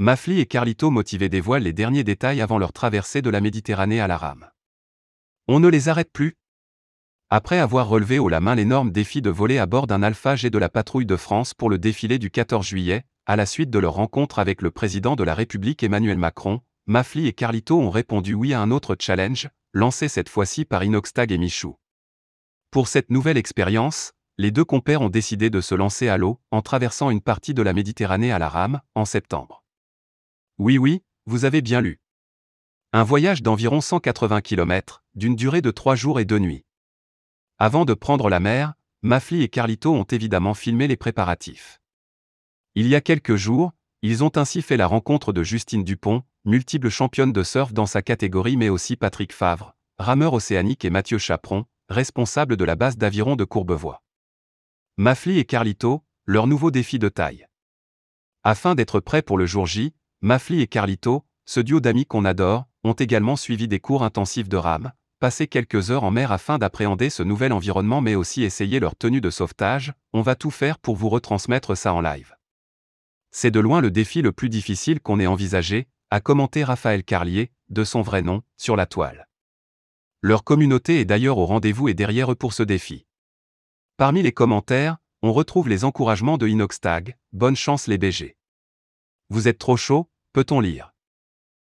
Mafli et Carlito motivés dévoilent les derniers détails avant leur traversée de la Méditerranée à la rame. On ne les arrête plus? Après avoir relevé haut la main l'énorme défi de voler à bord d'un Alpha G de la patrouille de France pour le défilé du 14 juillet, à la suite de leur rencontre avec le président de la République Emmanuel Macron, Mafli et Carlito ont répondu oui à un autre challenge, lancé cette fois-ci par Inoxtag et Michou. Pour cette nouvelle expérience, les deux compères ont décidé de se lancer à l'eau, en traversant une partie de la Méditerranée à la rame, en septembre. Oui oui, vous avez bien lu. Un voyage d'environ 180 km, d'une durée de trois jours et deux nuits. Avant de prendre la mer, Mafli et Carlito ont évidemment filmé les préparatifs. Il y a quelques jours, ils ont ainsi fait la rencontre de Justine Dupont, multiple championne de surf dans sa catégorie mais aussi Patrick Favre, rameur océanique et Mathieu Chaperon, responsable de la base d'aviron de Courbevoie. Mafli et Carlito, leur nouveau défi de taille. Afin d'être prêts pour le jour J, Mafli et Carlito, ce duo d'amis qu'on adore, ont également suivi des cours intensifs de rame, passé quelques heures en mer afin d'appréhender ce nouvel environnement mais aussi essayer leur tenue de sauvetage, on va tout faire pour vous retransmettre ça en live. C'est de loin le défi le plus difficile qu'on ait envisagé, a commenté Raphaël Carlier, de son vrai nom, sur la toile. Leur communauté est d'ailleurs au rendez-vous et derrière eux pour ce défi. Parmi les commentaires, on retrouve les encouragements de Inoxtag, bonne chance les BG. Vous êtes trop chaud, peut-on lire?